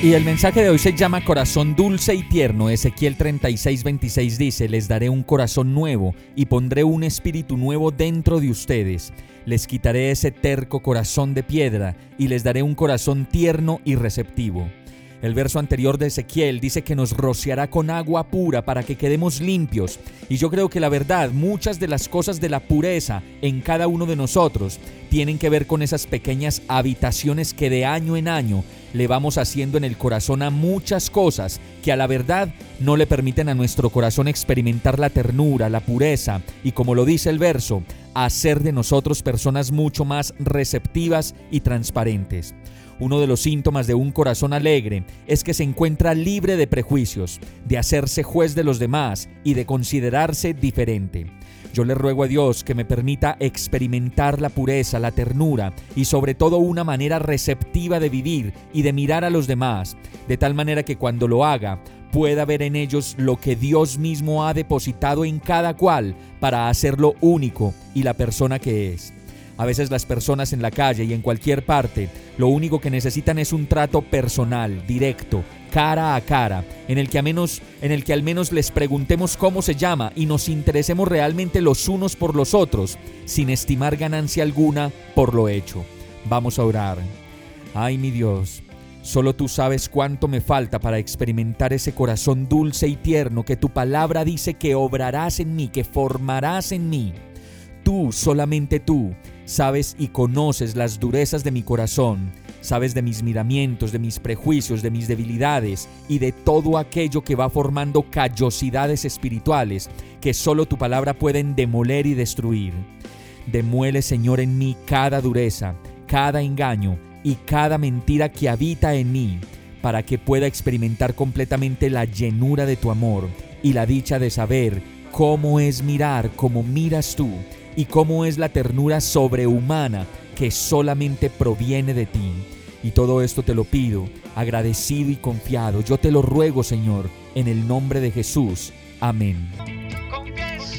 Y el mensaje de hoy se llama Corazón dulce y tierno. Ezequiel 36:26 dice, les daré un corazón nuevo y pondré un espíritu nuevo dentro de ustedes. Les quitaré ese terco corazón de piedra y les daré un corazón tierno y receptivo. El verso anterior de Ezequiel dice que nos rociará con agua pura para que quedemos limpios. Y yo creo que la verdad, muchas de las cosas de la pureza en cada uno de nosotros tienen que ver con esas pequeñas habitaciones que de año en año le vamos haciendo en el corazón a muchas cosas que a la verdad no le permiten a nuestro corazón experimentar la ternura, la pureza y como lo dice el verso, hacer de nosotros personas mucho más receptivas y transparentes. Uno de los síntomas de un corazón alegre es que se encuentra libre de prejuicios, de hacerse juez de los demás y de considerarse diferente. Yo le ruego a Dios que me permita experimentar la pureza, la ternura y sobre todo una manera receptiva de vivir y de mirar a los demás, de tal manera que cuando lo haga pueda ver en ellos lo que Dios mismo ha depositado en cada cual para hacerlo único y la persona que es. A veces las personas en la calle y en cualquier parte lo único que necesitan es un trato personal, directo, cara a cara, en el que, a menos, en el que al menos les preguntemos cómo se llama y nos interesemos realmente los unos por los otros, sin estimar ganancia alguna por lo hecho. Vamos a orar. Ay mi Dios, solo tú sabes cuánto me falta para experimentar ese corazón dulce y tierno que tu palabra dice que obrarás en mí, que formarás en mí. Tú, solamente tú, Sabes y conoces las durezas de mi corazón, sabes de mis miramientos, de mis prejuicios, de mis debilidades y de todo aquello que va formando callosidades espirituales que solo tu palabra pueden demoler y destruir. Demuele, Señor, en mí cada dureza, cada engaño y cada mentira que habita en mí, para que pueda experimentar completamente la llenura de tu amor y la dicha de saber cómo es mirar como miras tú y cómo es la ternura sobrehumana que solamente proviene de ti. Y todo esto te lo pido, agradecido y confiado. Yo te lo ruego, Señor, en el nombre de Jesús. Amén.